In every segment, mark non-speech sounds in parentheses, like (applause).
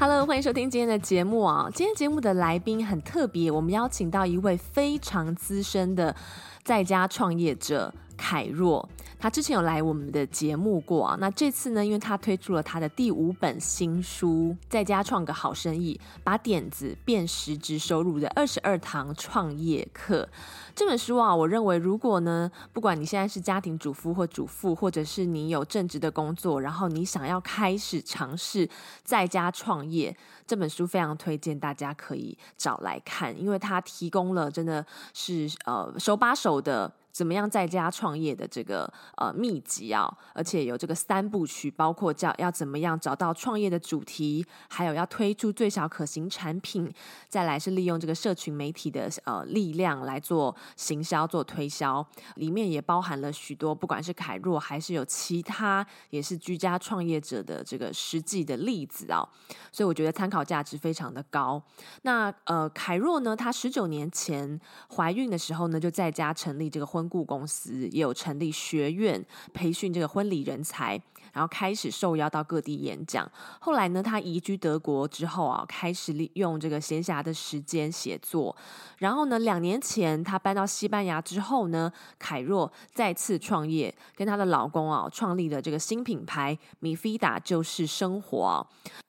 Hello，欢迎收听今天的节目啊！今天节目的来宾很特别，我们邀请到一位非常资深的在家创业者凯若。他之前有来我们的节目过啊，那这次呢，因为他推出了他的第五本新书《在家创个好生意，把点子变实质收入的二十二堂创业课》这本书啊，我认为如果呢，不管你现在是家庭主妇或主妇，或者是你有正职的工作，然后你想要开始尝试在家创业，这本书非常推荐大家可以找来看，因为它提供了真的是呃手把手的。怎么样在家创业的这个呃秘籍啊，而且有这个三部曲，包括叫要怎么样找到创业的主题，还有要推出最小可行产品，再来是利用这个社群媒体的呃力量来做行销、做推销，里面也包含了许多不管是凯若还是有其他也是居家创业者的这个实际的例子啊，所以我觉得参考价值非常的高。那呃凯若呢，她十九年前怀孕的时候呢，就在家成立这个婚顾公司也有成立学院培训这个婚礼人才，然后开始受邀到各地演讲。后来呢，他移居德国之后啊，开始利用这个闲暇的时间写作。然后呢，两年前他搬到西班牙之后呢，凯若再次创业，跟她的老公啊创立了这个新品牌米菲达就是生活。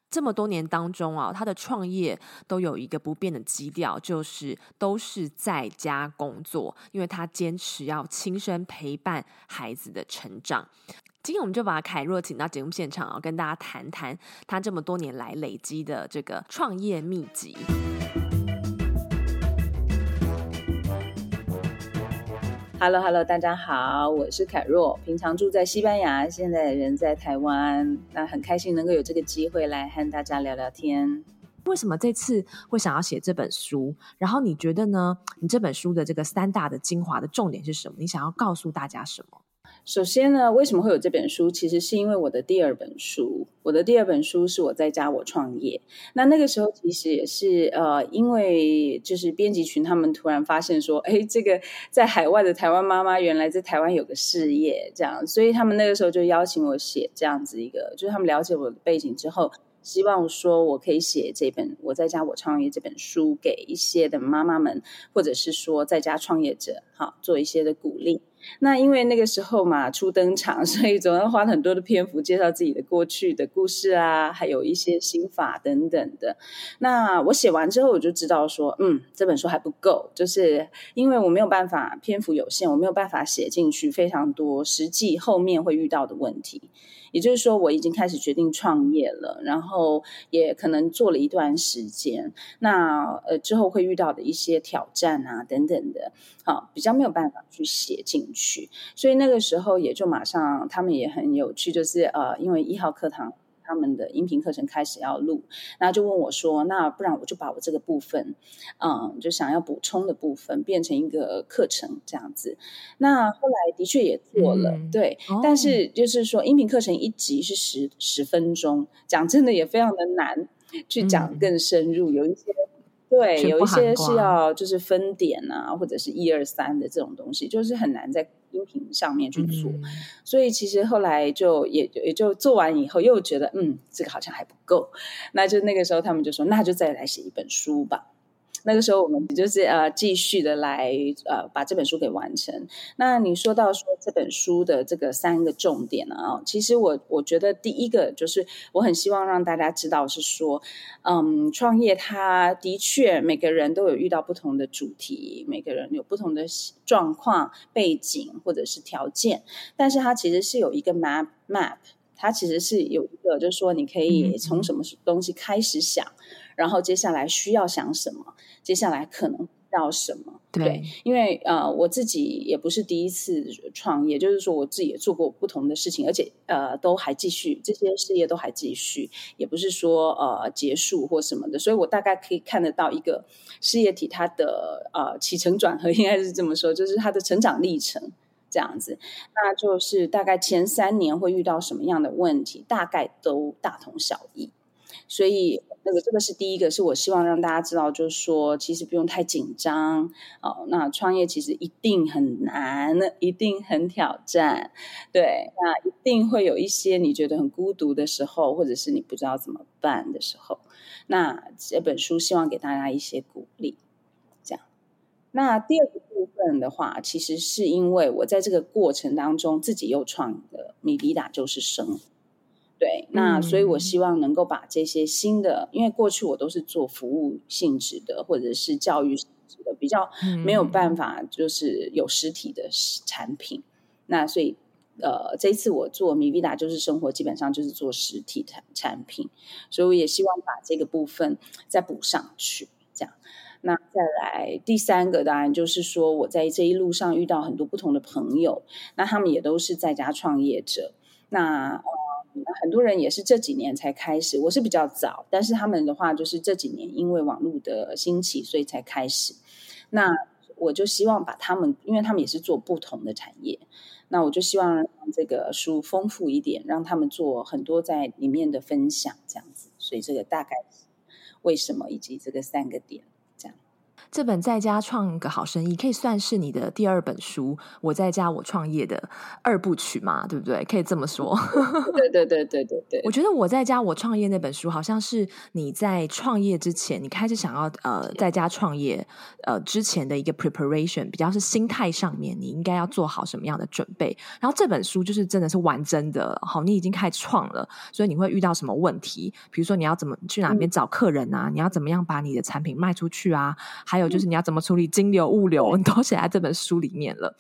这么多年当中啊，他的创业都有一个不变的基调，就是都是在家工作，因为他坚持要亲身陪伴孩子的成长。今天我们就把凯若请到节目现场啊，跟大家谈谈他这么多年来累积的这个创业秘籍。Hello，Hello，大家好，我是凯若，平常住在西班牙，现在人在台湾，那很开心能够有这个机会来和大家聊聊天。为什么这次会想要写这本书？然后你觉得呢？你这本书的这个三大的精华的重点是什么？你想要告诉大家什么？首先呢，为什么会有这本书？其实是因为我的第二本书。我的第二本书是我在家我创业。那那个时候其实也是呃，因为就是编辑群他们突然发现说，哎，这个在海外的台湾妈妈原来在台湾有个事业，这样，所以他们那个时候就邀请我写这样子一个，就是他们了解我的背景之后，希望说我可以写这本我在家我创业这本书给一些的妈妈们，或者是说在家创业者，好做一些的鼓励。那因为那个时候嘛，初登场，(laughs) 所以总要花很多的篇幅介绍自己的过去的故事啊，还有一些心法等等的。那我写完之后，我就知道说，嗯，这本书还不够，就是因为我没有办法，篇幅有限，我没有办法写进去非常多实际后面会遇到的问题。也就是说，我已经开始决定创业了，然后也可能做了一段时间。那呃之后会遇到的一些挑战啊等等的，好，比较没有办法去写进去。所以那个时候也就马上，他们也很有趣，就是呃，因为一号课堂。他们的音频课程开始要录，那就问我说：“那不然我就把我这个部分，嗯，就想要补充的部分变成一个课程这样子。”那后来的确也做了，嗯、对、哦。但是就是说，音频课程一集是十十分钟，讲真的也非常的难去讲更深入，嗯、有一些对，有一些是要就是分点啊，或者是一二三的这种东西，就是很难在。音频上面去做，嗯，所以其实后来就也也就做完以后，又觉得嗯，这个好像还不够，那就那个时候他们就说，那就再来写一本书吧。那个时候，我们就是呃继续的来呃把这本书给完成。那你说到说这本书的这个三个重点啊，其实我我觉得第一个就是我很希望让大家知道是说，嗯，创业它的确每个人都有遇到不同的主题，每个人有不同的状况背景或者是条件，但是它其实是有一个 map map，它其实是有一个就是说你可以从什么东西开始想。然后接下来需要想什么？接下来可能要什么？对，对，因为呃，我自己也不是第一次创业，就是说我自己也做过不同的事情，而且呃，都还继续这些事业都还继续，也不是说呃结束或什么的，所以我大概可以看得到一个事业体它的呃起承转合，应该是这么说，就是它的成长历程这样子。那就是大概前三年会遇到什么样的问题，大概都大同小异。所以，那个这个是第一个，是我希望让大家知道，就是说，其实不用太紧张哦。那创业其实一定很难，一定很挑战，对，那一定会有一些你觉得很孤独的时候，或者是你不知道怎么办的时候。那这本书希望给大家一些鼓励，这样。那第二个部分的话，其实是因为我在这个过程当中自己又创的米维达就是生。对，那所以，我希望能够把这些新的，嗯、因为过去我都是做服务性质的，或者是教育性质的，比较没有办法就是有实体的产品。嗯、那所以，呃，这一次我做米维达就是生活，基本上就是做实体产产品，所以我也希望把这个部分再补上去。这样，那再来第三个，当然就是说我在这一路上遇到很多不同的朋友，那他们也都是在家创业者，那。很多人也是这几年才开始，我是比较早，但是他们的话就是这几年因为网络的兴起，所以才开始。那我就希望把他们，因为他们也是做不同的产业，那我就希望让这个书丰富一点，让他们做很多在里面的分享，这样子。所以这个大概是为什么，以及这个三个点。这本在家创个好生意，可以算是你的第二本书。我在家我创业的二部曲嘛，对不对？可以这么说。(laughs) 对对对对对对。我觉得我在家我创业那本书，好像是你在创业之前，你开始想要呃在家创业呃之前的一个 preparation，比较是心态上面你应该要做好什么样的准备。然后这本书就是真的是完整的，好，你已经开始创了，所以你会遇到什么问题？比如说你要怎么去哪边找客人啊？嗯、你要怎么样把你的产品卖出去啊？还还有就是你要怎么处理金流、物流，你都写在这本书里面了。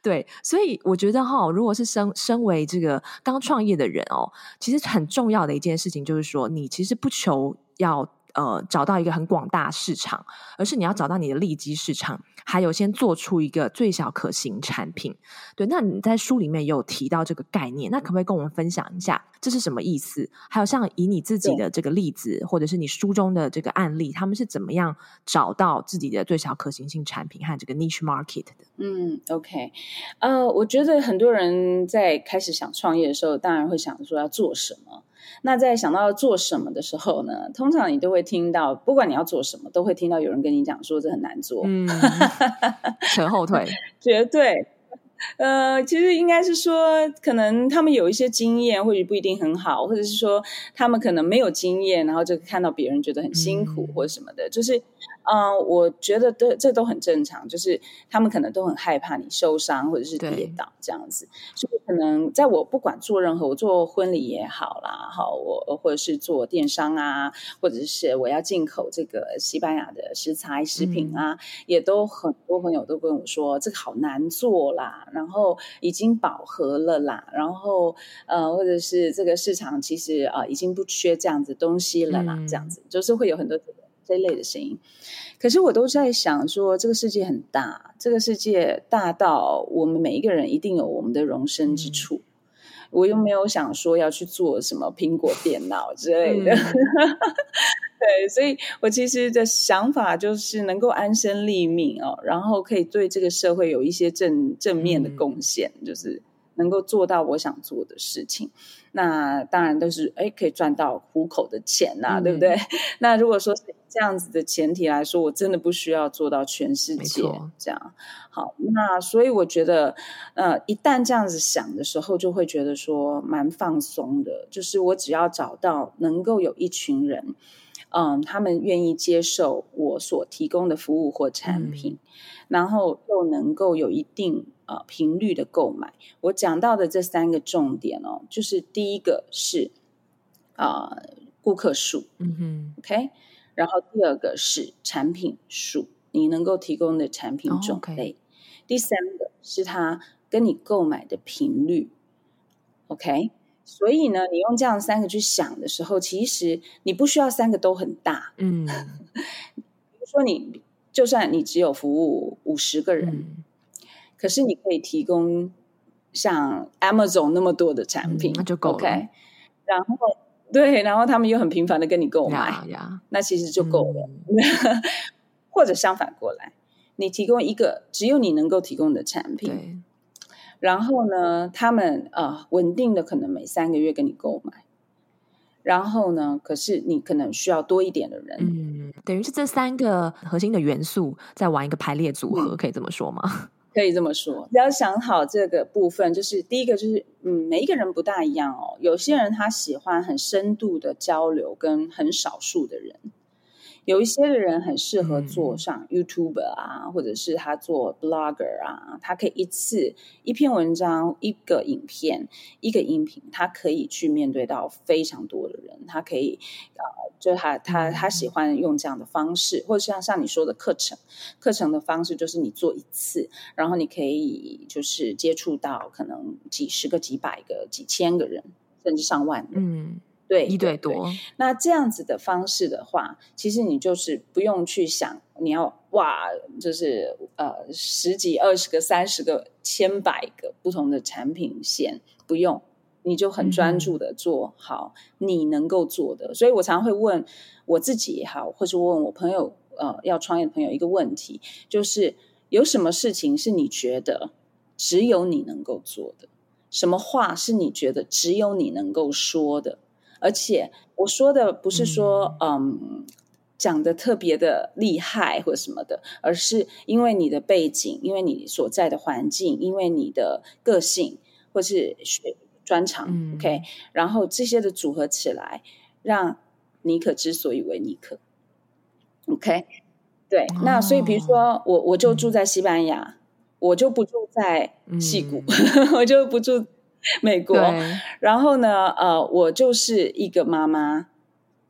对，所以我觉得哈，如果是身身为这个刚创业的人哦，其实很重要的一件事情就是说，你其实不求要。呃，找到一个很广大市场，而是你要找到你的利基市场，还有先做出一个最小可行产品。对，那你在书里面也有提到这个概念，那可不可以跟我们分享一下这是什么意思？还有像以你自己的这个例子，或者是你书中的这个案例，他们是怎么样找到自己的最小可行性产品和这个 niche market 的？嗯，OK，呃，我觉得很多人在开始想创业的时候，当然会想说要做什么。那在想到要做什么的时候呢，通常你都会听到，不管你要做什么，都会听到有人跟你讲说这很难做，嗯，扯后腿，(laughs) 绝对。呃，其实应该是说，可能他们有一些经验，或许不一定很好，或者是说他们可能没有经验，然后就看到别人觉得很辛苦或者什么的，嗯、就是。嗯、呃，我觉得都这都很正常，就是他们可能都很害怕你受伤或者是跌倒这样子，所以可能在我不管做任何，我做婚礼也好啦，好我或者是做电商啊，或者是我要进口这个西班牙的食材食品啊，嗯、也都很多朋友都跟我说这个好难做啦，然后已经饱和了啦，然后呃或者是这个市场其实啊、呃、已经不缺这样子东西了啦，嗯、这样子就是会有很多这个。这一类的声音，可是我都在想说，这个世界很大，这个世界大到我们每一个人一定有我们的容身之处。嗯、我又没有想说要去做什么苹果电脑之类的，嗯、(laughs) 对，所以我其实的想法就是能够安身立命哦，然后可以对这个社会有一些正正面的贡献，嗯、就是。能够做到我想做的事情，那当然都是哎，可以赚到糊口的钱呐、啊，嗯、对不对？(laughs) 那如果说是这样子的前提来说，我真的不需要做到全世界这样。好，那所以我觉得，呃，一旦这样子想的时候，就会觉得说蛮放松的。就是我只要找到能够有一群人，嗯，他们愿意接受我所提供的服务或产品，嗯、然后又能够有一定。呃，频率的购买，我讲到的这三个重点哦，就是第一个是啊、呃，顾客数，嗯哼，OK，然后第二个是产品数，你能够提供的产品种类，oh, okay. 第三个是他跟你购买的频率，OK，所以呢，你用这样三个去想的时候，其实你不需要三个都很大，嗯，(laughs) 比如说你。就算你只有服务五十个人，嗯、可是你可以提供像 Amazon 那么多的产品，嗯、那就够了。Okay? 然后对，然后他们又很频繁的跟你购买，yeah, yeah. 那其实就够了。嗯、(laughs) 或者相反过来，你提供一个只有你能够提供的产品，对然后呢，他们呃稳定的可能每三个月跟你购买。然后呢？可是你可能需要多一点的人，嗯，等于是这三个核心的元素在玩一个排列组合，嗯、可以这么说吗？可以这么说。你要想好这个部分，就是第一个就是，嗯，每一个人不大一样哦。有些人他喜欢很深度的交流，跟很少数的人。有一些的人很适合做上 YouTuber 啊，嗯、或者是他做 Blogger 啊，他可以一次一篇文章、一个影片、一个音频，他可以去面对到非常多的人，他可以呃，就他他他喜欢用这样的方式，或者像像你说的课程，课程的方式就是你做一次，然后你可以就是接触到可能几十个、几百个、几千个人，甚至上万人。嗯。对，一对多对。那这样子的方式的话，其实你就是不用去想你要哇，就是呃十几、二十个、三十个、千百个不同的产品线，不用，你就很专注的做好你能够做的。嗯、所以我常常会问我自己也好，或是问我朋友呃要创业的朋友一个问题，就是有什么事情是你觉得只有你能够做的？什么话是你觉得只有你能够说的？而且我说的不是说，嗯，嗯，讲的特别的厉害或者什么的，而是因为你的背景，因为你所在的环境，因为你的个性或是学专长，嗯，OK，然后这些的组合起来，让尼可之所以为尼可，OK，对，哦，那所以比如说我我就住在西班牙，嗯，我就不住在戏谷，嗯，(laughs) 我就不住。美国，然后呢，呃，我就是一个妈妈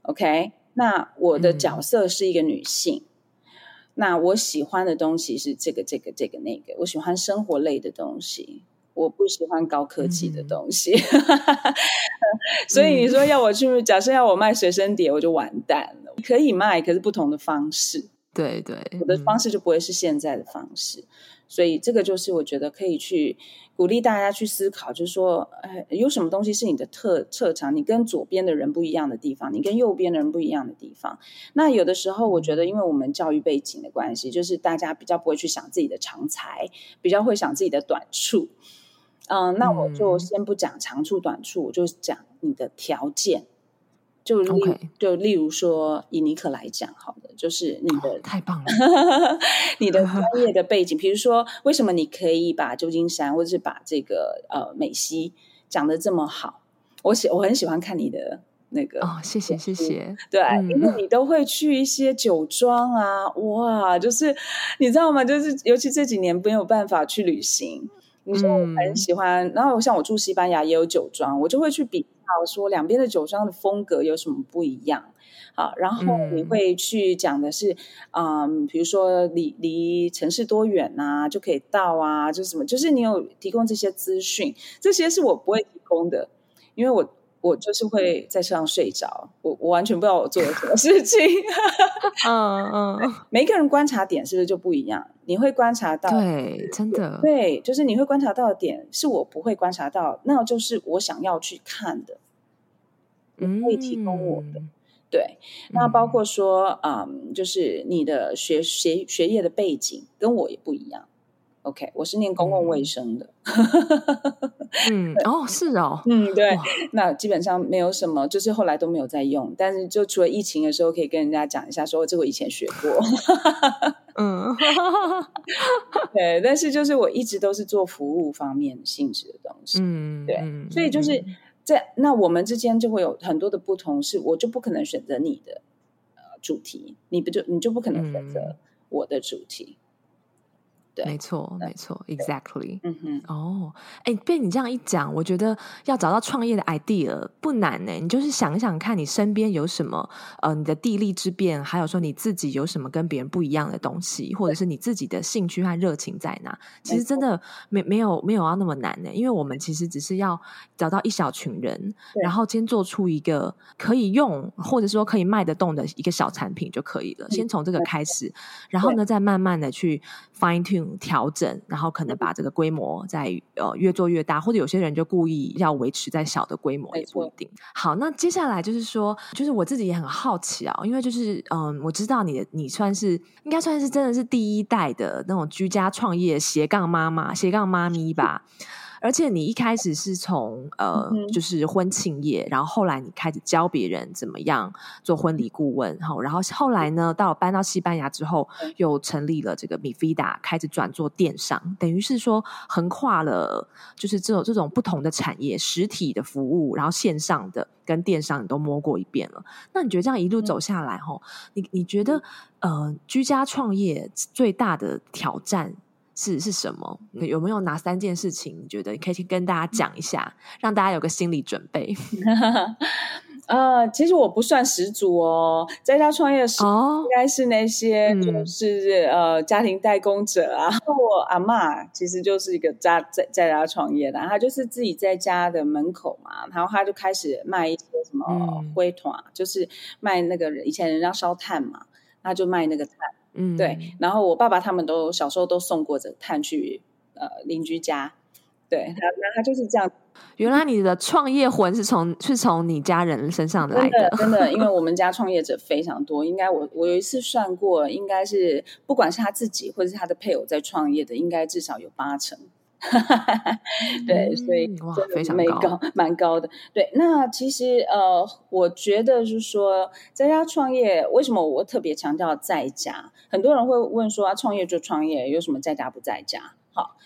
，OK，那我的角色是一个女性，嗯、那我喜欢的东西是这个、这个、这个、那个，我喜欢生活类的东西，我不喜欢高科技的东西，嗯、(laughs) 所以你说要我去，假设要我卖随身碟，我就完蛋了。可以卖，可是不同的方式，对对，我的方式就不会是现在的方式。嗯所以这个就是我觉得可以去鼓励大家去思考，就是说，哎，有什么东西是你的特特长？你跟左边的人不一样的地方，你跟右边的人不一样的地方。那有的时候，我觉得，因为我们教育背景的关系，就是大家比较不会去想自己的长才，比较会想自己的短处。嗯，那我就先不讲长处短处，我就讲你的条件。就例.就例如说，以尼克来讲，好的，就是你的、哦、太棒了，(laughs) 你的专业的背景，比如说，为什么你可以把旧金山或者是把这个呃美西讲的这么好？我喜我很喜欢看你的那个哦，谢谢谢谢，对，嗯、因为你都会去一些酒庄啊，哇，就是你知道吗？就是尤其这几年没有办法去旅行，你说我很喜欢，嗯、然后像我住西班牙也有酒庄，我就会去比。好说两边的酒庄的风格有什么不一样？好，然后你会去讲的是，嗯，比如说离离城市多远啊，就可以到啊，就是什么，就是你有提供这些资讯，这些是我不会提供的，因为我我就是会在车上睡着，我我完全不知道我做了什么事情。(laughs) 嗯嗯，(laughs) 每一个人观察点是不是就不一样？你会观察到，对，真的，对，就是你会观察到的点是我不会观察到，那就是我想要去看的，你可以提供我的，嗯、对，那包括说，嗯，就是你的学学学业的背景跟我也不一样。OK，我是念公共卫生的。嗯，(laughs) 哦，是哦，嗯，对，那基本上没有什么，就是后来都没有在用。但是就除了疫情的时候，可以跟人家讲一下，说这我以前学过。嗯，对，但是就是我一直都是做服务方面性质的东西。嗯，对，所以就是在那我们之间就会有很多的不同，是我就不可能选择你的呃主题，你不就你就不可能选择我的主题。对，没错，没错，exactly。嗯哼，哦，哎，被你这样一讲，我觉得要找到创业的 idea 不难呢。你就是想一想看你身边有什么，呃，你的地利之便，还有说你自己有什么跟别人不一样的东西，或者是你自己的兴趣和热情在哪。其实真的没没有没有要那么难呢，因为我们其实只是要找到一小群人，然后先做出一个可以用，或者说可以卖得动的一个小产品就可以了。先从这个开始，然后呢，再慢慢的去 fine tune。调整，然后可能把这个规模再呃越做越大，或者有些人就故意要维持在小的规模也不一定。好，那接下来就是说，就是我自己也很好奇啊，因为就是嗯，我知道你的你算是应该算是真的是第一代的那种居家创业斜杠妈妈斜杠妈咪吧。而且你一开始是从呃，就是婚庆业，然后后来你开始教别人怎么样做婚礼顾问，哈，然后后来呢，到搬到西班牙之后，又成立了这个 MiVida，开始转做电商，等于是说横跨了就是这种这种不同的产业，实体的服务，然后线上的跟电商你都摸过一遍了。那你觉得这样一路走下来，哈，你你觉得呃，居家创业最大的挑战？是是什么？有没有哪三件事情？你觉得你可以去跟大家讲一下，让大家有个心理准备。(laughs) 呃，其实我不算始祖哦，在家创业时应该是那些就是、哦、呃家庭代工者啊。(laughs) 嗯、我阿妈其实就是一个家在在家创业的，她就是自己在家的门口嘛，然后她就开始卖一些什么灰团，嗯、就是卖那个以前人家烧炭嘛，她就卖那个炭。嗯，对，然后我爸爸他们都小时候都送过这个炭去呃邻居家，对，他那他就是这样。原来你的创业魂是从是从你家人身上来的，真的，真的，因为我们家创业者非常多，应该我我有一次算过，应该是不管是他自己或者是他的配偶在创业的，应该至少有八成。(laughs) 对，所以哇，非常高，蛮高的。对，那其实呃，我觉得是说，在家创业，为什么我特别强调在家？很多人会问说啊，创业就创业，有什么在家不在家？好，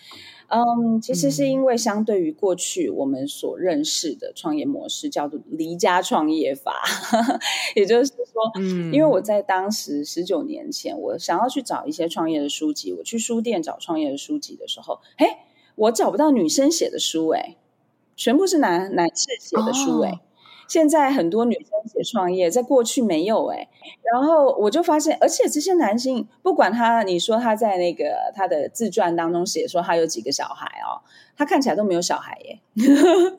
嗯，其实是因为相对于过去我们所认识的创业模式，叫做离家创业法，(laughs) 也就是说，嗯，因为我在当时十九年前，我想要去找一些创业的书籍，我去书店找创业的书籍的时候，嘿。我找不到女生写的书哎，全部是男男士写的书哎。Oh. 现在很多女生写创业，在过去没有哎。然后我就发现，而且这些男性，不管他，你说他在那个他的自传当中写说他有几个小孩哦，他看起来都没有小孩耶。(laughs)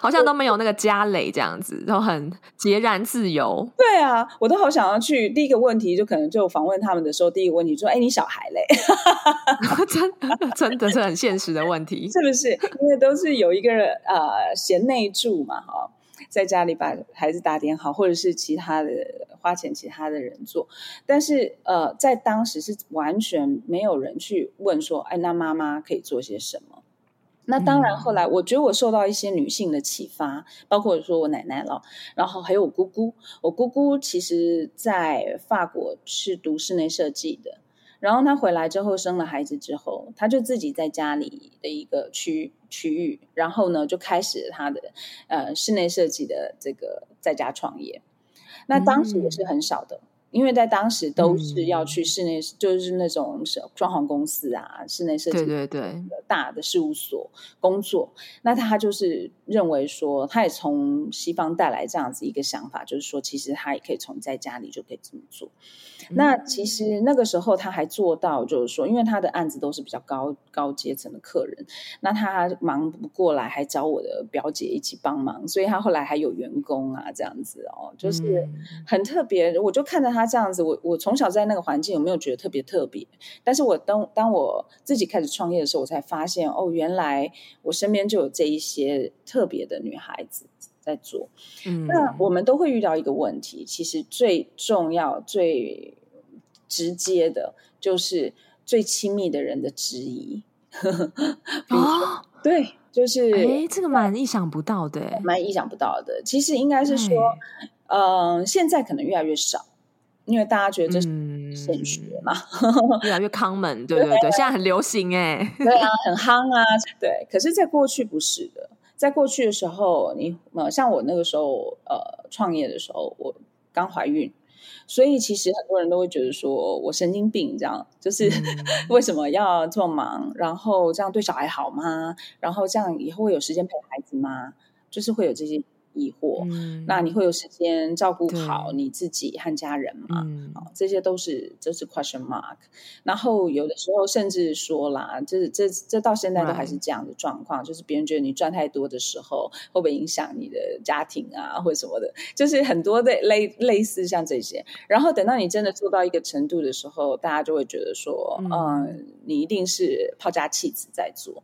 好像都没有那个家累这样子，都很孑然自由。对啊，我都好想要去。第一个问题就可能就访问他们的时候，第一个问题说：“哎，你小孩嘞？” (laughs) 真的真的是很现实的问题，(laughs) 是不是？因为都是有一个人呃贤内助嘛，哈，在家里把孩子打点好，或者是其他的花钱其他的人做。但是呃，在当时是完全没有人去问说：“哎，那妈妈可以做些什么？”那当然，后来我觉得我受到一些女性的启发，包括说我奶奶了，然后还有我姑姑。我姑姑其实在法国是读室内设计的，然后他回来之后生了孩子之后，他就自己在家里的一个区区域，然后呢就开始他的呃室内设计的这个在家创业。那当时也是很少的。嗯因为在当时都是要去室内，嗯、就是那种装潢公司啊，室内设计对对对大的事务所工作。那他就是认为说，他也从西方带来这样子一个想法，就是说，其实他也可以从在家里就可以这么做。嗯、那其实那个时候他还做到，就是说，因为他的案子都是比较高高阶层的客人，那他忙不过来，还找我的表姐一起帮忙，所以他后来还有员工啊，这样子哦，就是很特别。我就看着他。这样子，我我从小在那个环境有没有觉得特别特别？但是我当当我自己开始创业的时候，我才发现哦，原来我身边就有这一些特别的女孩子在做。嗯，那我们都会遇到一个问题，其实最重要、最直接的，就是最亲密的人的质疑。(laughs) 哦，对，就是哎，这个蛮意想不到的，蛮意想不到的。其实应该是说，嗯、呃，现在可能越来越少。因为大家觉得这是现学嘛，嗯、越来越 common，对对对，对现在很流行哎，对啊，很夯啊，对。可是，在过去不是的，在过去的时候，你呃，像我那个时候呃创业的时候，我刚怀孕，所以其实很多人都会觉得说我神经病，这样就是 (laughs) 为什么要这么忙？然后这样对小孩好吗？然后这样以后会有时间陪孩子吗？就是会有这些。疑惑，嗯、那你会有时间照顾好你自己和家人吗？嗯、这些都是这是 question mark。然后有的时候甚至说啦，这这这到现在都还是这样的状况就是别人觉得你赚太多的时候，会不会影响你的家庭啊，或者什么的？就是很多的类类似像这些。然后等到你真的做到一个程度的时候，大家就会觉得说，嗯、呃，你一定是抛家弃子在做。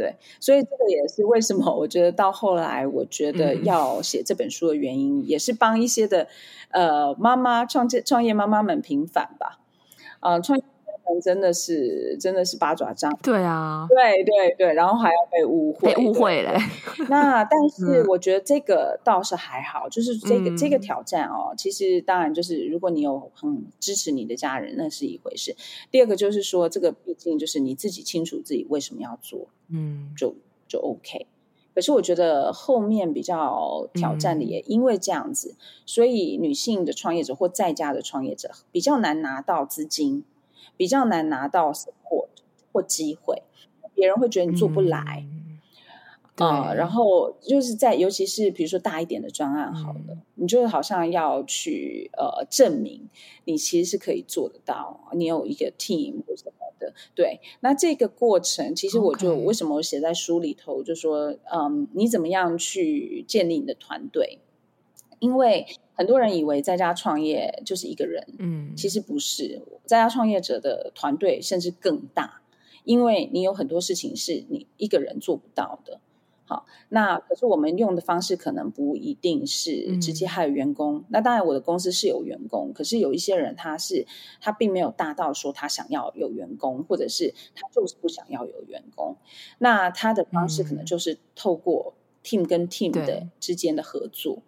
对，所以这个也是为什么我觉得到后来，我觉得要写这本书的原因，嗯、也是帮一些的呃妈妈创建创业妈妈们平反吧，啊、呃，创业真的是真的是八爪章，对啊，对对对，然后还要被误会，被误会嘞。(laughs) 那但 (laughs) 是我觉得这个倒是还好，嗯、就是这个这个挑战哦，其实当然就是如果你有很支持你的家人，那是一回事。第二个就是说，这个毕竟就是你自己清楚自己为什么要做，嗯，就就 OK。可是我觉得后面比较挑战的也因为这样子，嗯、所以女性的创业者或在家的创业者比较难拿到资金。比较难拿到 support 或机会，别人会觉得你做不来，啊、嗯呃，然后就是在尤其是比如说大一点的专案，好了，嗯、你就好像要去呃证明你其实是可以做得到，你有一个 team 或什么的，对。那这个过程，其实我就.为什么我写在书里头，就说嗯，你怎么样去建立你的团队？因为很多人以为在家创业就是一个人，嗯，其实不是，在家创业者的团队甚至更大，因为你有很多事情是你一个人做不到的。好，那可是我们用的方式可能不一定是直接还有员工。嗯、那当然，我的公司是有员工，可是有一些人他是他并没有大到说他想要有员工，或者是他就是不想要有员工。那他的方式可能就是透过 team 跟 team 的之间的合作。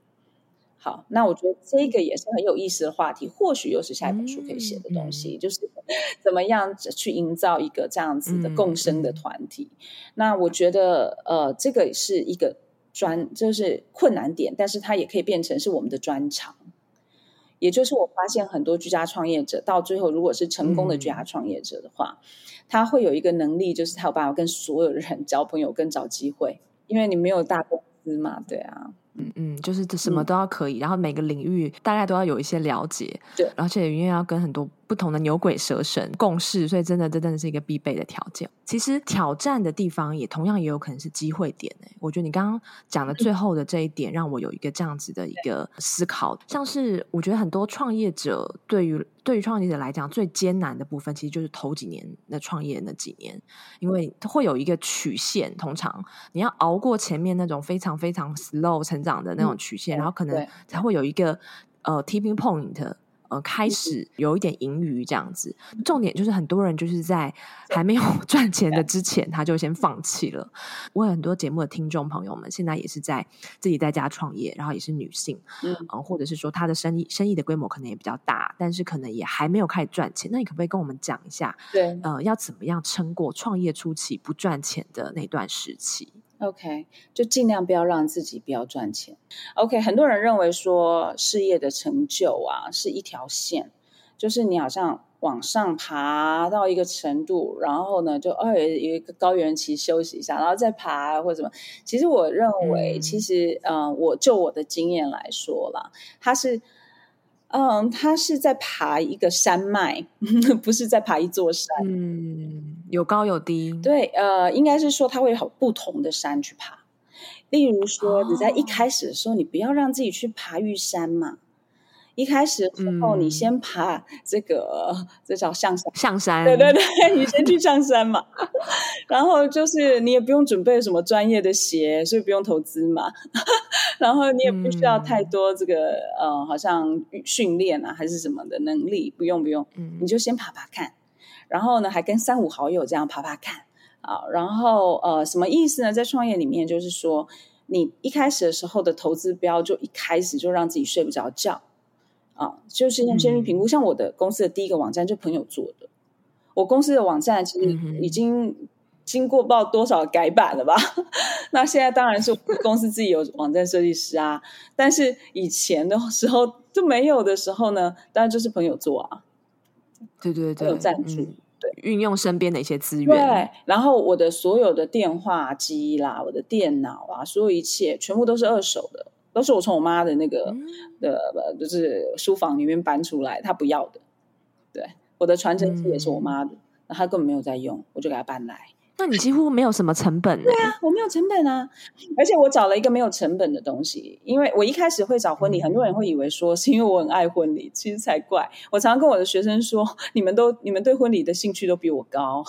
好，那我觉得这个也是很有意思的话题，或许又是下一本书可以写的东西，嗯、就是 (laughs) 怎么样去营造一个这样子的共生的团体。嗯、那我觉得，呃，这个是一个专，就是困难点，但是它也可以变成是我们的专长。也就是我发现很多居家创业者到最后，如果是成功的居家创业者的话，嗯、他会有一个能力，就是他有办法跟所有人 (laughs) 交朋友跟找机会，因为你没有大公司嘛，对啊。嗯嗯，就是什么都要可以，嗯、然后每个领域大概都要有一些了解，对，而且因为要跟很多不同的牛鬼蛇神共事，所以真的这真的是一个必备的条件。其实挑战的地方也同样也有可能是机会点诶。我觉得你刚刚讲的最后的这一点，让我有一个这样子的一个思考，像是我觉得很多创业者对于对于创业者来讲最艰难的部分，其实就是头几年的创业那几年，因为它会有一个曲线，通常你要熬过前面那种非常非常 slow 成长的那种曲线，嗯、然后可能才会有一个呃 tipping point。呃，开始有一点盈余这样子，重点就是很多人就是在还没有 (laughs) 赚钱的之前，他就先放弃了。我有很多节目的听众朋友们，现在也是在自己在家创业，然后也是女性，嗯、呃，或者是说他的生意生意的规模可能也比较大，但是可能也还没有开始赚钱。那你可不可以跟我们讲一下？对，呃，要怎么样撑过创业初期不赚钱的那段时期？OK，就尽量不要让自己不要赚钱。OK，很多人认为说事业的成就啊是一条线，就是你好像往上爬到一个程度，然后呢就哦有一个高原期休息一下，然后再爬或者什么。其实我认为，嗯、其实嗯、呃，我就我的经验来说啦，它是嗯，他是在爬一个山脉，(laughs) 不是在爬一座山。嗯。有高有低，对，呃，应该是说它会有不同的山去爬。例如说，你在一开始的时候，哦、你不要让自己去爬玉山嘛。一开始的时候，你先爬这个，嗯、这叫上山。象山，对对对，(laughs) 你先去上山嘛。(laughs) 然后就是你也不用准备什么专业的鞋，所以不用投资嘛。(laughs) 然后你也不需要太多这个，嗯、呃，好像训练啊还是什么的能力，不用不用，嗯、你就先爬爬看。然后呢，还跟三五好友这样爬爬看啊，然后呃，什么意思呢？在创业里面，就是说你一开始的时候的投资标，就一开始就让自己睡不着觉啊，就是先先去评估。嗯、像我的公司的第一个网站就朋友做的，我公司的网站其实已经经过不知道多少改版了吧？(laughs) 那现在当然是公司自己有网站设计师啊，但是以前的时候就没有的时候呢，当然就是朋友做啊。对对对，有赞助，运用身边的一些资源。对，然后我的所有的电话机啦，我的电脑啊，所有一切全部都是二手的，都是我从我妈的那个、嗯、的，就是书房里面搬出来，她不要的。对，我的传真机也是我妈的，那、嗯、她根本没有在用，我就给她搬来。那你几乎没有什么成本。对啊，我没有成本啊，而且我找了一个没有成本的东西，因为我一开始会找婚礼，嗯、很多人会以为说是因为我很爱婚礼，其实才怪。我常常跟我的学生说，你们都你们对婚礼的兴趣都比我高。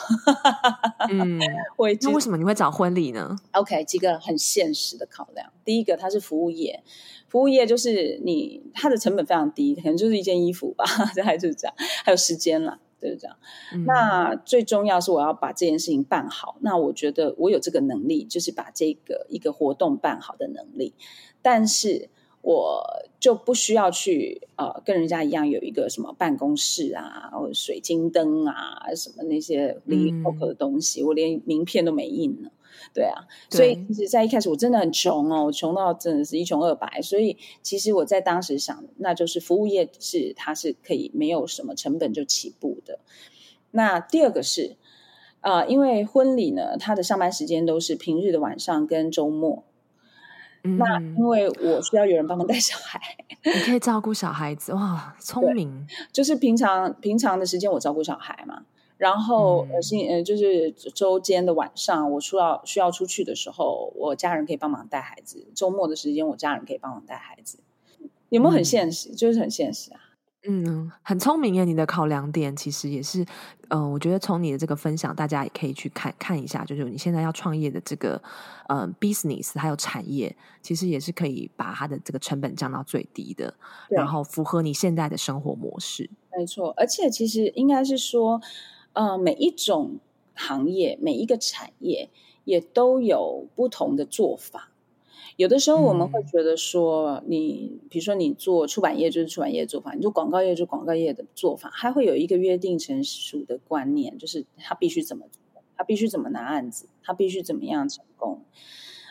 嗯，(laughs) 我那为什么你会找婚礼呢？OK，几个很现实的考量。第一个，它是服务业，服务业就是你它的成本非常低，可能就是一件衣服吧，(laughs) 这还是这样，还有时间了。就是这样，嗯、那最重要是我要把这件事情办好。那我觉得我有这个能力，就是把这个一个活动办好的能力。但是我就不需要去呃跟人家一样有一个什么办公室啊，或者水晶灯啊，什么那些离离谱谱的东西，嗯、我连名片都没印呢。对啊，对所以其实，在一开始我真的很穷哦，穷到真的是一穷二白。所以其实我在当时想，那就是服务业是它是可以没有什么成本就起步的。那第二个是啊、呃，因为婚礼呢，它的上班时间都是平日的晚上跟周末。嗯、那因为我需要有人帮忙带小孩，你可以照顾小孩子哇，聪明。就是平常平常的时间我照顾小孩嘛。然后呃，星呃，就是周间的晚上，我需要需要出去的时候，我家人可以帮忙带孩子。周末的时间，我家人可以帮忙带孩子。有没有很现实？嗯、就是很现实啊。嗯，很聪明耶！你的考量点其实也是，嗯、呃，我觉得从你的这个分享，大家也可以去看看一下，就是你现在要创业的这个呃 business 还有产业，其实也是可以把它的这个成本降到最低的，然后符合你现在的生活模式。没错，而且其实应该是说。呃，每一种行业，每一个产业也都有不同的做法。有的时候我们会觉得说，你比如说你做出版业就是出版业的做法，你做广告业就是广告业的做法，还会有一个约定成熟的观念，就是他必须怎么做，他必须怎么拿案子，他必须怎么样成功。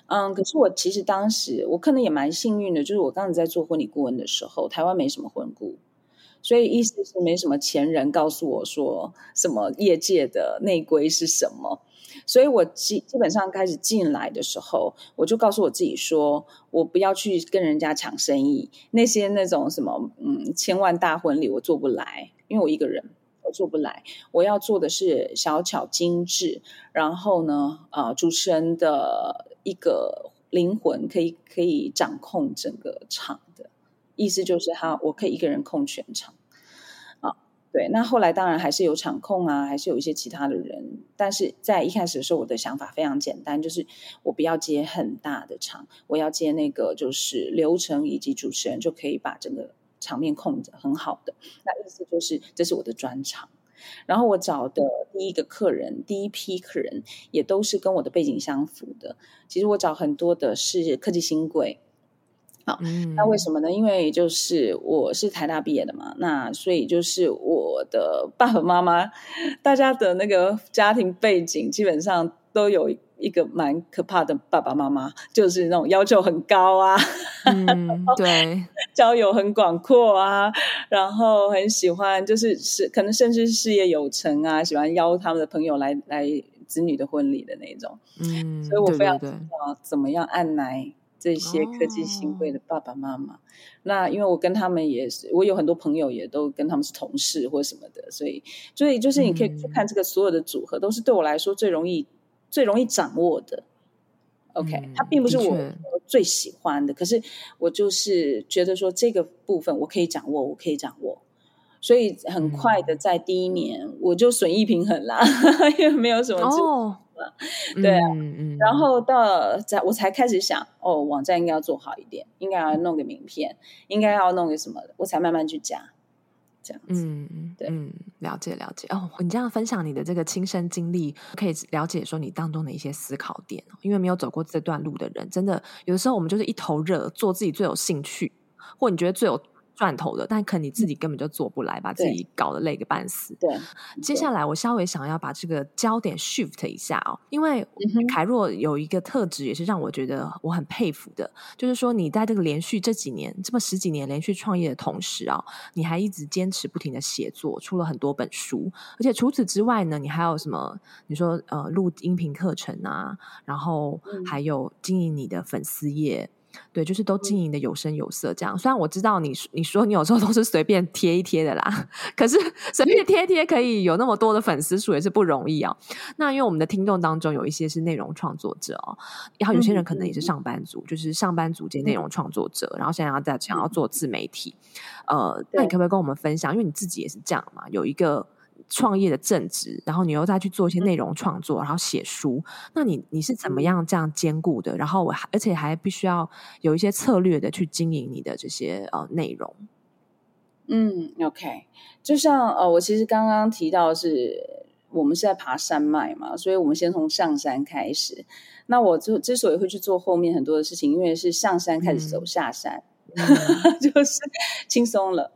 嗯，可是我其实当时我可能也蛮幸运的，就是我当时在做婚礼顾问的时候，台湾没什么婚顾。所以意思是没什么前人告诉我说什么业界的内规是什么，所以我基基本上开始进来的时候，我就告诉我自己说，我不要去跟人家抢生意，那些那种什么嗯千万大婚礼我做不来，因为我一个人我做不来，我要做的是小巧精致，然后呢啊、呃、主持人的一个灵魂可以可以掌控整个场。意思就是哈，我可以一个人控全场，啊，对。那后来当然还是有场控啊，还是有一些其他的人。但是在一开始的时候，我的想法非常简单，就是我不要接很大的场，我要接那个就是流程以及主持人就可以把整个场面控得很好的。那意思就是这是我的专场。然后我找的第一个客人，第一批客人也都是跟我的背景相符的。其实我找很多的是科技新贵。好，那为什么呢？因为就是我是台大毕业的嘛，那所以就是我的爸爸妈妈，大家的那个家庭背景基本上都有一个蛮可怕的爸爸妈妈，就是那种要求很高啊，嗯，(laughs) 对，交友很广阔啊，然后很喜欢就是是可能甚至事业有成啊，喜欢邀他们的朋友来来子女的婚礼的那种，嗯，所以我非常知道怎么样按捺。这些科技新贵的爸爸妈妈，哦、那因为我跟他们也是，我有很多朋友也都跟他们是同事或什么的，所以，所以就是你可以去看这个所有的组合，嗯、都是对我来说最容易、最容易掌握的。OK，嗯、它并不是我最喜欢的，可是我就是觉得说这个部分我可以掌握，我可以掌握，所以很快的在第一年我就损益平衡啦，嗯、(laughs) 因为没有什么哦。对啊，嗯嗯、然后到在我才开始想，哦，网站应该要做好一点，应该要弄个名片，应该要弄个什么的，我才慢慢去加，这样子。嗯对嗯，了解了解。哦，你这样分享你的这个亲身经历，可以了解说你当中的一些思考点。因为没有走过这段路的人，真的有的时候我们就是一头热，做自己最有兴趣，或你觉得最有赚头的，但可能你自己根本就做不来，把自己搞得累个半死。对，接下来我稍微想要把这个焦点 shift 一下哦，因为凯若有一个特质，也是让我觉得我很佩服的，就是说你在这个连续这几年这么十几年连续创业的同时啊，你还一直坚持不停的写作，出了很多本书，而且除此之外呢，你还有什么？你说呃，录音频课程啊，然后还有经营你的粉丝页。对，就是都经营的有声有色，这样。虽然我知道你，你说你有时候都是随便贴一贴的啦，可是 (laughs) 随便贴一贴可以有那么多的粉丝数也是不容易哦。那因为我们的听众当中有一些是内容创作者哦，然后有些人可能也是上班族，就是上班族兼内容创作者，然后现在要在想要做自媒体，呃，那你可不可以跟我们分享？因为你自己也是这样嘛，有一个。创业的正职，然后你又再去做一些内容创作，然后写书，那你你是怎么样这样兼顾的？然后我还而且还必须要有一些策略的去经营你的这些呃内容。嗯，OK，就像呃，我其实刚刚提到是我们是在爬山脉嘛，所以我们先从上山开始。那我之之所以会去做后面很多的事情，因为是上山开始走下山，嗯、(laughs) 就是轻松了。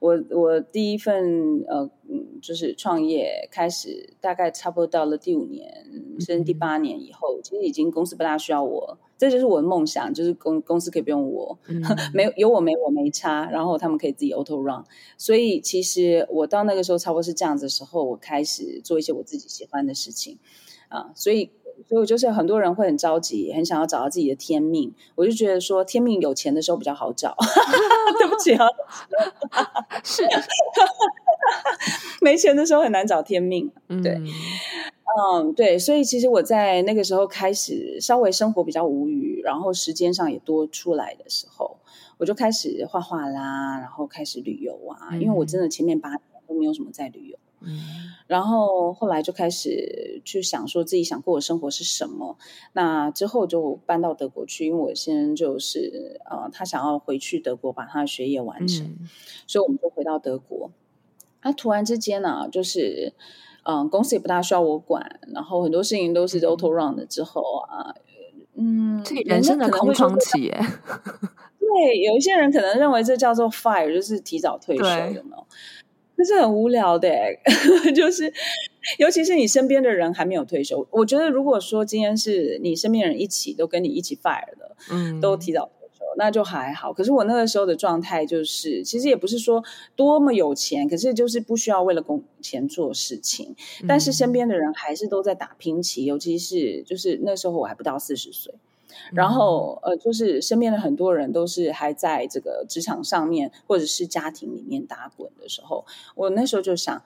我我第一份呃嗯，就是创业开始，大概差不多到了第五年甚至第八年以后，其实已经公司不大需要我，这就是我的梦想，就是公公司可以不用我，嗯、(laughs) 没有有我没我没差，然后他们可以自己 auto run。所以其实我到那个时候差不多是这样子的时候，我开始做一些我自己喜欢的事情啊，所以。所以，我就是很多人会很着急，很想要找到自己的天命。我就觉得说，天命有钱的时候比较好找。(laughs) 对不起啊，(laughs) 是没钱的时候很难找天命。对，嗯，嗯，对。所以，其实我在那个时候开始稍微生活比较无语，然后时间上也多出来的时候，我就开始画画啦，然后开始旅游啊。嗯，因为我真的前面八年都没有什么在旅游。嗯，然后后来就开始去想说自己想过的生活是什么。那之后就搬到德国去，因为我先就是呃，他想要回去德国把他的学业完成，所以我们就回到德国。那突然之间呢、啊，就是嗯、公司也不大需要我管，然后很多事情都是 auto run 的之后啊，嗯，人生的空窗期耶。对，有一些人可能认为这叫做 fire，就是提早退休，有没有？这是很无聊的，(laughs) 就是尤其是你身边的人还没有退休。我觉得，如果说今天是你身边人一起都跟你一起 fire 的，嗯，都提早退休，那就还好。可是我那个时候的状态就是，其实也不是说多么有钱，可是就是不需要为了工钱做事情，但是身边的人还是都在打拼期，尤其是就是那时候我还不到四十岁。然后，呃，就是身边的很多人都是还在这个职场上面，或者是家庭里面打滚的时候，我那时候就想，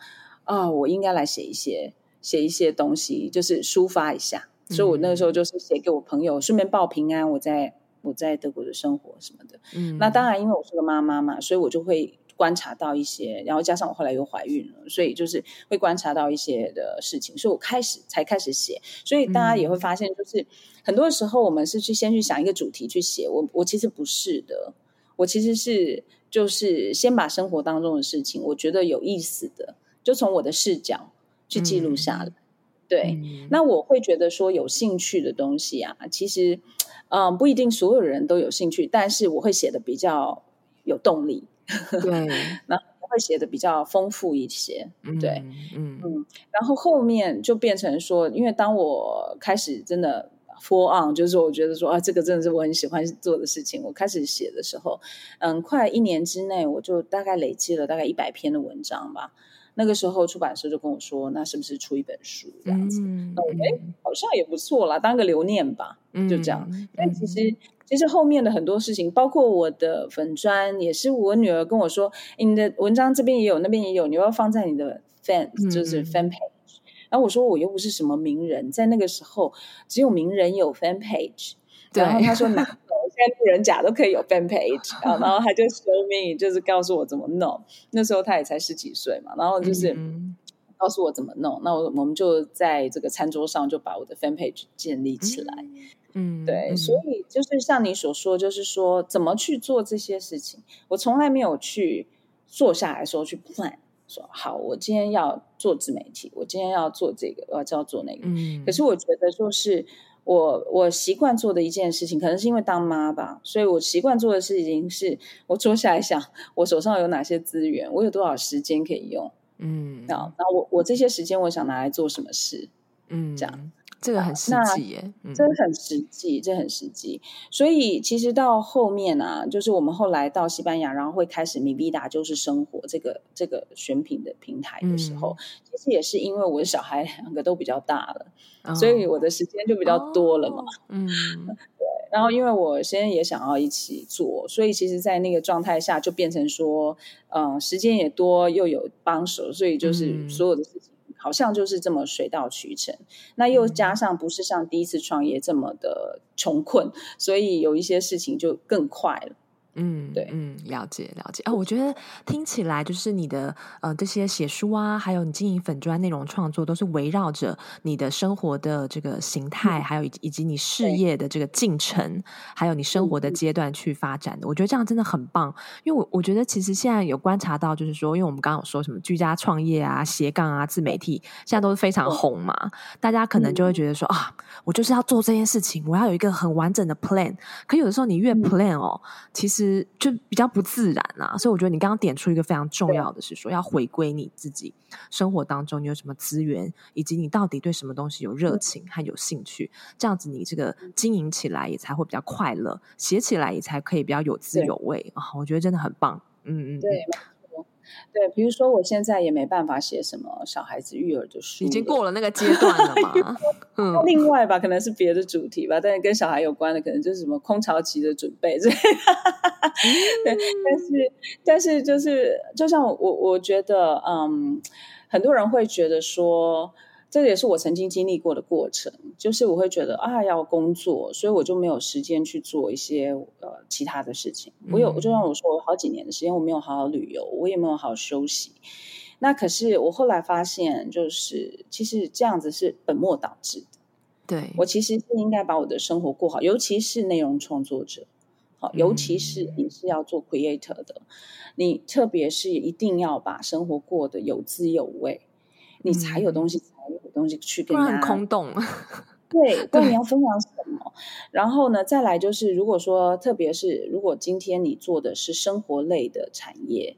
啊、哦，我应该来写一些写一些东西，就是抒发一下。嗯、所以我那个时候就是写给我朋友，顺便报平安，我在我在德国的生活什么的。嗯，那当然，因为我是个妈妈嘛，所以我就会。观察到一些，然后加上我后来又怀孕了，所以就是会观察到一些的事情，所以我开始才开始写。所以大家也会发现，就是、嗯、很多时候我们是去先去想一个主题去写。我我其实不是的，我其实是就是先把生活当中的事情，我觉得有意思的，就从我的视角去记录下来。嗯、对，嗯、那我会觉得说有兴趣的东西啊，其实嗯、呃、不一定所有人都有兴趣，但是我会写的比较有动力。(laughs) 对，然后会写的比较丰富一些，对，嗯嗯，然后后面就变成说，因为当我开始真的 full on，就是我觉得说啊，这个真的是我很喜欢做的事情，我开始写的时候，嗯，快一年之内，我就大概累积了大概一百篇的文章吧。那个时候出版社就跟我说，那是不是出一本书这样子？嗯、那我觉得好像也不错啦，当个留念吧，就这样。嗯、但其实。其实后面的很多事情，包括我的粉砖，也是我女儿跟我说：“你的文章这边也有，那边也有，你要放在你的 fan，就是 fan page。嗯”然后我说：“我又不是什么名人，在那个时候只有名人有 fan page。对”然后他说：“哪有？现在路人甲都可以有 fan page。”然后他就 show me，就是告诉我怎么弄。那时候他也才十几岁嘛，然后就是告诉我怎么弄。嗯、那我我们就在这个餐桌上就把我的 fan page 建立起来。嗯嗯，对，嗯、所以就是像你所说，就是说怎么去做这些事情，我从来没有去坐下来说去 plan，说好，我今天要做自媒体，我今天要做这个，我要要做那个。嗯，可是我觉得就是我我习惯做的一件事情，可能是因为当妈吧，所以我习惯做的事情是，我坐下来想，我手上有哪些资源，我有多少时间可以用，嗯，然后我我这些时间我想拿来做什么事，嗯，这样。这个很实际耶，嗯、这很实际，这很实际。所以其实到后面啊，就是我们后来到西班牙，然后会开始 Mi Vida 就是生活这个这个选品的平台的时候，嗯、其实也是因为我的小孩两个都比较大了，哦、所以我的时间就比较多了嘛。哦、嗯，(laughs) 对。然后因为我现在也想要一起做，所以其实，在那个状态下，就变成说，嗯、呃，时间也多，又有帮手，所以就是所有的事情。嗯好像就是这么水到渠成，那又加上不是像第一次创业这么的穷困，所以有一些事情就更快了。嗯，对，嗯，了解了解。哦，我觉得听起来就是你的呃这些写书啊，还有你经营粉砖内容创作，都是围绕着你的生活的这个形态，嗯、还有以以及你事业的这个进程，还有你生活的阶段去发展的。嗯、我觉得这样真的很棒，因为我我觉得其实现在有观察到，就是说，因为我们刚刚有说什么居家创业啊、斜杠啊、自媒体，现在都是非常红嘛，大家可能就会觉得说、嗯、啊，我就是要做这件事情，我要有一个很完整的 plan。可有的时候你越 plan 哦，嗯、其实。就比较不自然啊，所以我觉得你刚刚点出一个非常重要的是说，要回归你自己生活当中你有什么资源，以及你到底对什么东西有热情和有兴趣，这样子你这个经营起来也才会比较快乐，写起来也才可以比较有滋有味啊！我觉得真的很棒，嗯嗯，对。对，比如说我现在也没办法写什么小孩子育儿的书，已经过了那个阶段了嘛。(laughs) 嗯，另外吧，可能是别的主题吧，但是跟小孩有关的，可能就是什么空巢期的准备。(laughs) 对，但是但是就是，就像我我我觉得，嗯，很多人会觉得说。这也是我曾经经历过的过程，就是我会觉得啊，要工作，所以我就没有时间去做一些呃其他的事情。我有，就像我说，我好几年的时间我没有好好旅游，我也没有好好休息。那可是我后来发现，就是其实这样子是本末倒置的。对，我其实是应该把我的生活过好，尤其是内容创作者，好，尤其是你是要做 creator 的，你特别是一定要把生活过得有滋有味。你才有东西，才有东西去跟他空洞。(laughs) 对，但你要分享什么？然后呢，再来就是，如果说，特别是如果今天你做的是生活类的产业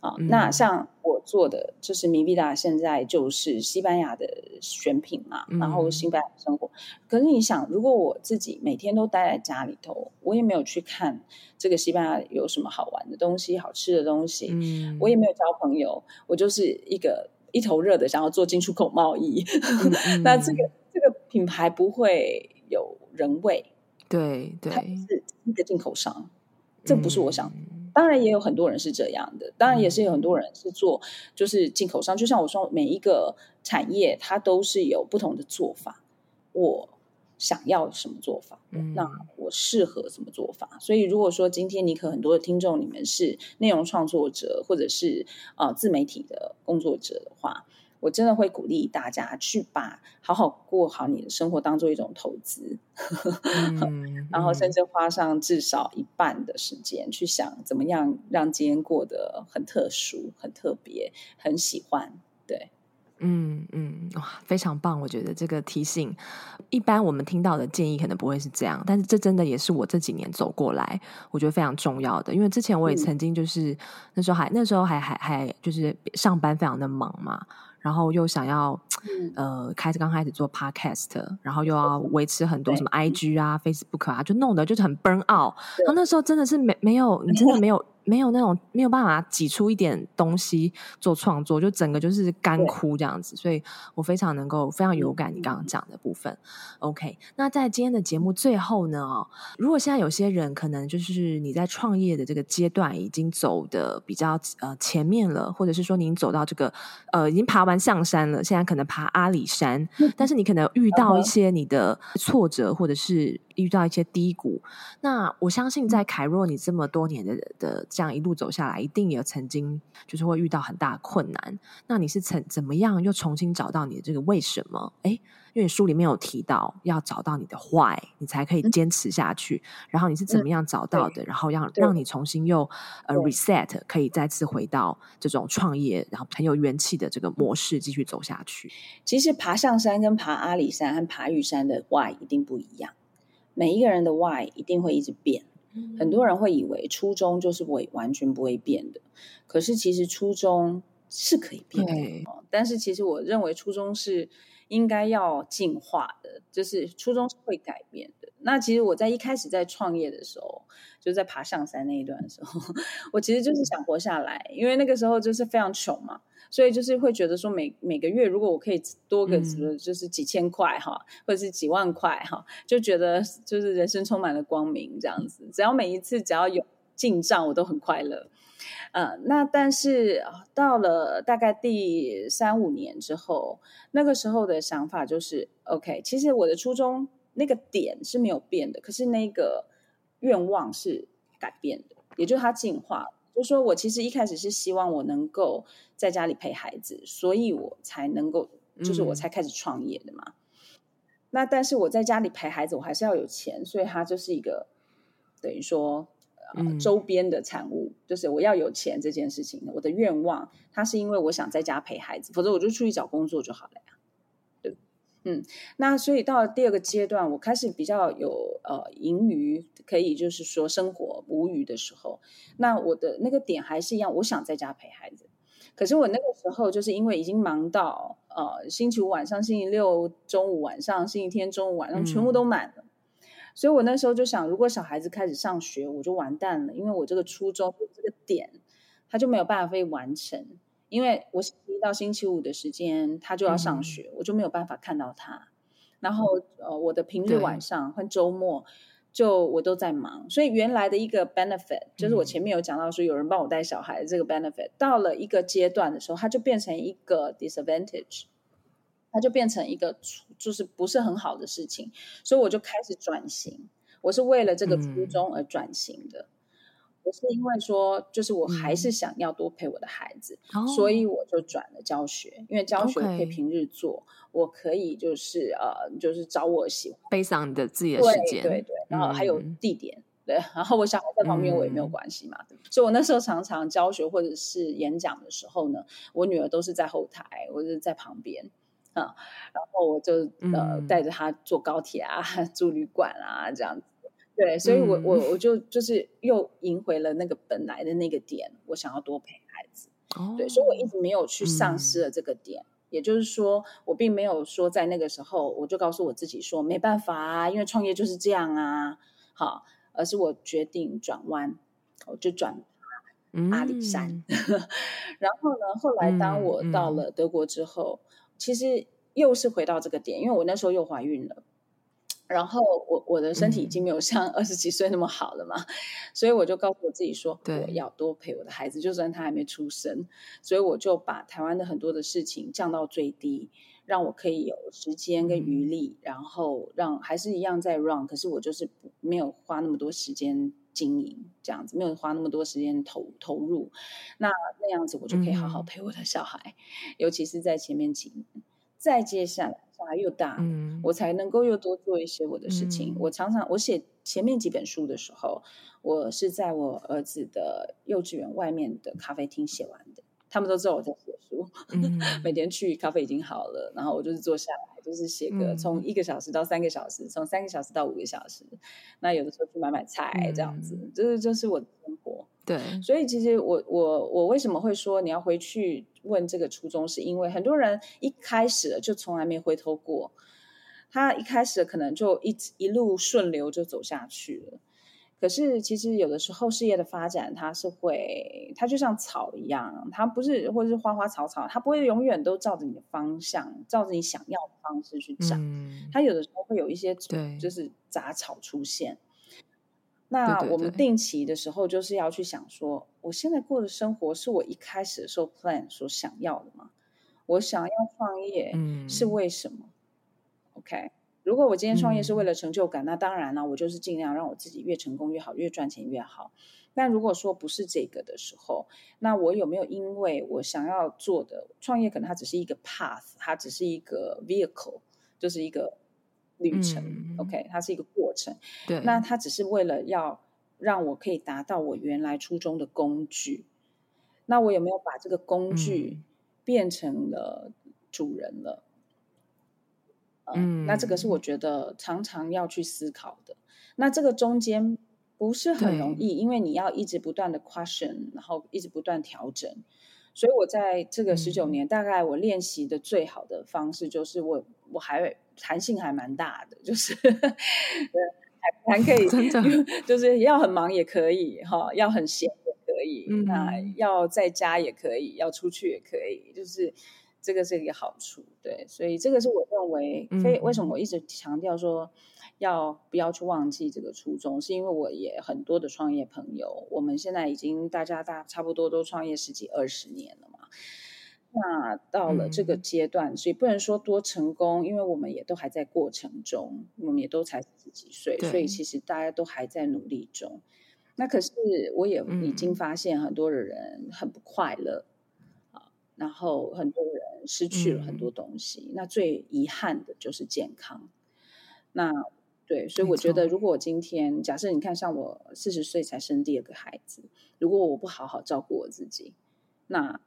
啊，嗯、那像我做的就是 Mi Vida，现在就是西班牙的选品嘛，嗯、然后西班牙生活。可是你想，如果我自己每天都待在家里头，我也没有去看这个西班牙有什么好玩的东西、好吃的东西，嗯、我也没有交朋友，我就是一个。一头热的想要做进出口贸易，嗯、(laughs) 那这个这个品牌不会有人味，对对，它是一个进口商，这不是我想。嗯、当然也有很多人是这样的，当然也是有很多人是做就是进口商。就像我说，每一个产业它都是有不同的做法。我。想要什么做法？嗯、那我适合什么做法？所以，如果说今天你可很多的听众，你们是内容创作者，或者是啊、呃、自媒体的工作者的话，我真的会鼓励大家去把好好过好你的生活当做一种投资，(laughs) 嗯、然后甚至花上至少一半的时间去想怎么样让今天过得很特殊、很特别、很喜欢。对。嗯嗯，哇，非常棒！我觉得这个提醒，一般我们听到的建议可能不会是这样，但是这真的也是我这几年走过来，我觉得非常重要的。因为之前我也曾经就是、嗯、那时候还那时候还还还就是上班非常的忙嘛，然后又想要、嗯、呃开始刚开始做 podcast，然后又要维持很多什么 IG 啊、Facebook 啊，就弄得就是很 burn out。然后那时候真的是没没有，你真的没有。没有那种没有办法挤出一点东西做创作，就整个就是干枯这样子，所以我非常能够非常有感你刚刚讲的部分。嗯、OK，那在今天的节目最后呢，哦，如果现在有些人可能就是你在创业的这个阶段已经走的比较呃前面了，或者是说你已经走到这个呃已经爬完象山了，现在可能爬阿里山，嗯、但是你可能遇到一些你的挫折，或者是遇到一些低谷。那我相信在凯若你这么多年的的。这样一路走下来，一定也曾经就是会遇到很大的困难。那你是怎怎么样又重新找到你的这个为什么？哎。因为书里面有提到，要找到你的 why，你才可以坚持下去。嗯、然后你是怎么样找到的？嗯、然后让让你重新又呃 reset，可以再次回到这种创业，然后很有元气的这个模式继续走下去。其实爬上山跟爬阿里山和爬玉山的 why 一定不一样，每一个人的 why 一定会一直变。嗯、很多人会以为初衷就是会完全不会变的，可是其实初衷是可以变的。但是其实我认为初衷是。应该要进化的，就是初衷是会改变的。那其实我在一开始在创业的时候，就在爬象山那一段的时候，(laughs) 我其实就是想活下来，因为那个时候就是非常穷嘛，所以就是会觉得说每每个月如果我可以多个什么，就是几千块哈，嗯、或者是几万块哈，就觉得就是人生充满了光明这样子。只要每一次只要有进账，我都很快乐。呃，那但是到了大概第三五年之后，那个时候的想法就是，OK，其实我的初衷那个点是没有变的，可是那个愿望是改变的，也就是它进化。就是说我其实一开始是希望我能够在家里陪孩子，所以我才能够，就是我才开始创业的嘛。嗯、那但是我在家里陪孩子，我还是要有钱，所以它就是一个等于说。呃，周边的产物，就是我要有钱这件事情，我的愿望，它是因为我想在家陪孩子，否则我就出去找工作就好了呀。对，嗯，那所以到了第二个阶段，我开始比较有呃盈余，可以就是说生活无余的时候，那我的那个点还是一样，我想在家陪孩子。可是我那个时候就是因为已经忙到呃星期五晚上、星期六中午晚上、星期天中午晚上全部都满了。嗯所以我那时候就想，如果小孩子开始上学，我就完蛋了，因为我这个初衷这个点，他就没有办法被完成，因为我星期一到星期五的时间他就要上学，嗯、我就没有办法看到他。然后呃，我的平日晚上和周末就我都在忙，所以原来的一个 benefit 就是我前面有讲到说有人帮我带小孩这个 benefit，到了一个阶段的时候，它就变成一个 disadvantage。它就变成一个就是不是很好的事情，所以我就开始转型。我是为了这个初衷而转型的。我、嗯、是因为说，就是我还是想要多陪我的孩子，嗯、所以我就转了教学。因为教学可以平日做.我可以就是呃，就是找我喜欢背上你的自己的时间，对对对，然后还有地点，嗯、对，然后我小孩在旁边，我也没有关系嘛。嗯、所以我那时候常常教学或者是演讲的时候呢，我女儿都是在后台，我是在旁边。嗯，然后我就呃带着他坐高铁啊，(laughs) 住旅馆啊，这样子。对，所以我我我就就是又赢回了那个本来的那个点，我想要多陪孩子。哦，对，所以我一直没有去丧失了这个点。嗯，也就是说，我并没有说在那个时候我就告诉我自己说没办法啊，因为创业就是这样啊。好，而是我决定转弯，我就转阿里山。嗯，(laughs) 然后呢，后来当我到了德国之后。其实又是回到这个点，因为我那时候又怀孕了，然后我我的身体已经没有像二十几岁那么好了嘛，嗯、所以我就告诉我自己说，我要多陪我的孩子，就算他还没出生，所以我就把台湾的很多的事情降到最低，让我可以有时间跟余力，嗯、然后让还是一样在 run，可是我就是没有花那么多时间经营这样子，没有花那么多时间投投入，那那样子我就可以好好陪我的小孩，嗯、尤其是在前面几年，再接下来小孩又大，嗯、我才能够又多做一些我的事情。嗯、我常常我写前面几本书的时候，我是在我儿子的幼稚园外面的咖啡厅写完的。他们都知道我在写书，嗯、(laughs) 每天去咖啡已经好了，然后我就是坐下来，就是写个从一个小时到三个小时，嗯、从三个小时到五个小时。那有的时候去买买菜这样子，嗯、这是就是我的生活。对，所以其实我我我为什么会说你要回去问这个初衷，是因为很多人一开始就从来没回头过，他一开始可能就一一路顺流就走下去了。可是，其实有的时候事业的发展，它是会，它就像草一样，它不是，或者是花花草草，它不会永远都照着你的方向，照着你想要的方式去长。嗯、它有的时候会有一些，就是杂草出现。那我们定期的时候，就是要去想说，我现在过的生活是我一开始的时候 plan 所想要的吗？我想要创业，是为什么、嗯、？OK。如果我今天创业是为了成就感，嗯、那当然了，我就是尽量让我自己越成功越好，越赚钱越好。但如果说不是这个的时候，那我有没有因为我想要做的创业，可能它只是一个 path，它只是一个 vehicle，就是一个旅程。嗯、OK，它是一个过程。对，那它只是为了要让我可以达到我原来初衷的工具。那我有没有把这个工具变成了主人了？嗯，那这个是我觉得常常要去思考的。那这个中间不是很容易，因为你要一直不断的 question，然后一直不断调整。所以我在这个十九年，嗯、大概我练习的最好的方式就是我我还弹性还蛮大的，就是 (laughs) 还还可以，(laughs) 真的 (laughs) 就是要很忙也可以哈，要很闲也可以，嗯、那要在家也可以，要出去也可以，就是。这个是一个好处，对，所以这个是我认为非为什么我一直强调说要不要去忘记这个初衷，是因为我也很多的创业朋友，我们现在已经大家大差不多都创业十几二十年了嘛，那到了这个阶段，所以不能说多成功，因为我们也都还在过程中，我们也都才十几岁，所以其实大家都还在努力中。那可是我也已经发现很多的人很不快乐。然后很多人失去了很多东西，嗯、那最遗憾的就是健康。那对，所以我觉得，如果我今天假设你看，像我四十岁才生第二个孩子，如果我不好好照顾我自己，那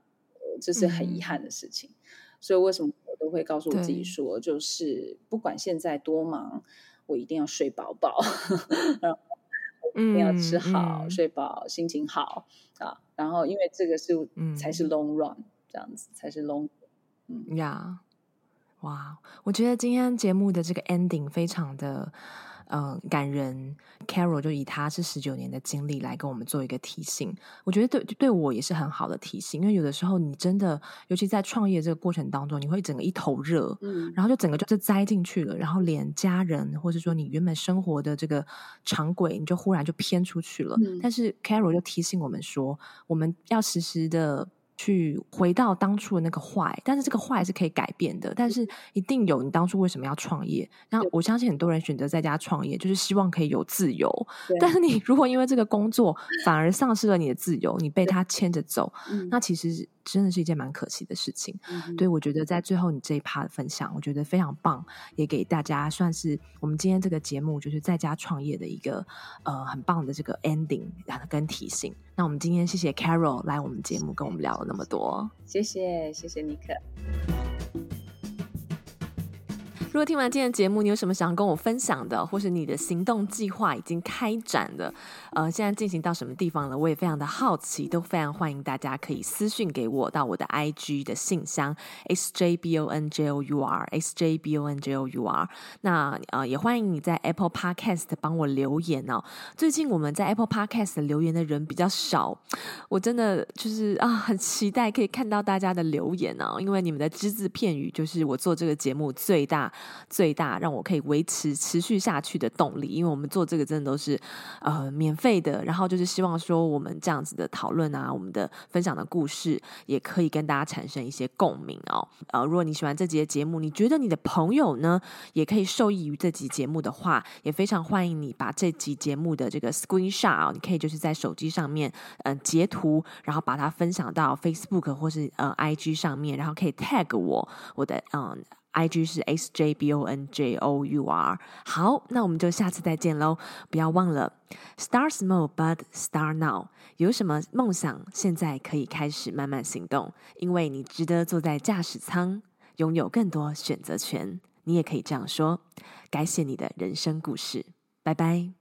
这是很遗憾的事情。嗯、所以为什么我都会告诉我自己说，就是不管现在多忙，我一定要睡饱饱，(laughs) 然后一定要吃好、嗯、睡饱，心情好啊。然后因为这个是、嗯、才是 long run。这样子才是 long，嗯呀，哇！我觉得今天节目的这个 ending 非常的呃感人。Carol 就以他是十九年的经历来跟我们做一个提醒，我觉得对对我也是很好的提醒。因为有的时候你真的，尤其在创业这个过程当中，你会整个一头热，嗯，然后就整个就栽进去了，然后连家人或者说你原本生活的这个常轨，你就忽然就偏出去了。嗯，但是 Carol 就提醒我们说，我们要时时的。去回到当初的那个坏，但是这个坏是可以改变的。但是一定有你当初为什么要创业？那我相信很多人选择在家创业，就是希望可以有自由。但是你如果因为这个工作反而丧失了你的自由，你被他牵着走，那其实真的是一件蛮可惜的事情。嗯、对，我觉得在最后你这一趴的分享，我觉得非常棒，也给大家算是我们今天这个节目就是在家创业的一个呃很棒的这个 ending 跟提醒。那我们今天谢谢 Carol 来我们节目跟我们聊了那么多，谢谢谢谢尼克。如果听完今天的节目，你有什么想要跟我分享的，或是你的行动计划已经开展的，呃，现在进行到什么地方了？我也非常的好奇，都非常欢迎大家可以私讯给我到我的 IG 的信箱 sjbonjour sjbonjour。那呃，也欢迎你在 Apple Podcast 帮我留言哦。最近我们在 Apple Podcast 留言的人比较少，我真的就是啊，很期待可以看到大家的留言哦，因为你们的只字片语就是我做这个节目最大。最大让我可以维持持续下去的动力，因为我们做这个真的都是呃免费的，然后就是希望说我们这样子的讨论啊，我们的分享的故事也可以跟大家产生一些共鸣哦。呃，如果你喜欢这集的节目，你觉得你的朋友呢也可以受益于这集节目的话，也非常欢迎你把这集节目的这个 screenshot，你可以就是在手机上面嗯、截图，然后把它分享到 Facebook 或是呃 IG 上面，然后可以 tag 我我的嗯。I G 是 S J B O N J O U R。好，那我们就下次再见喽！不要忘了，Start small but start now。有什么梦想，现在可以开始慢慢行动，因为你值得坐在驾驶舱，拥有更多选择权。你也可以这样说。改写你的人生故事。拜拜。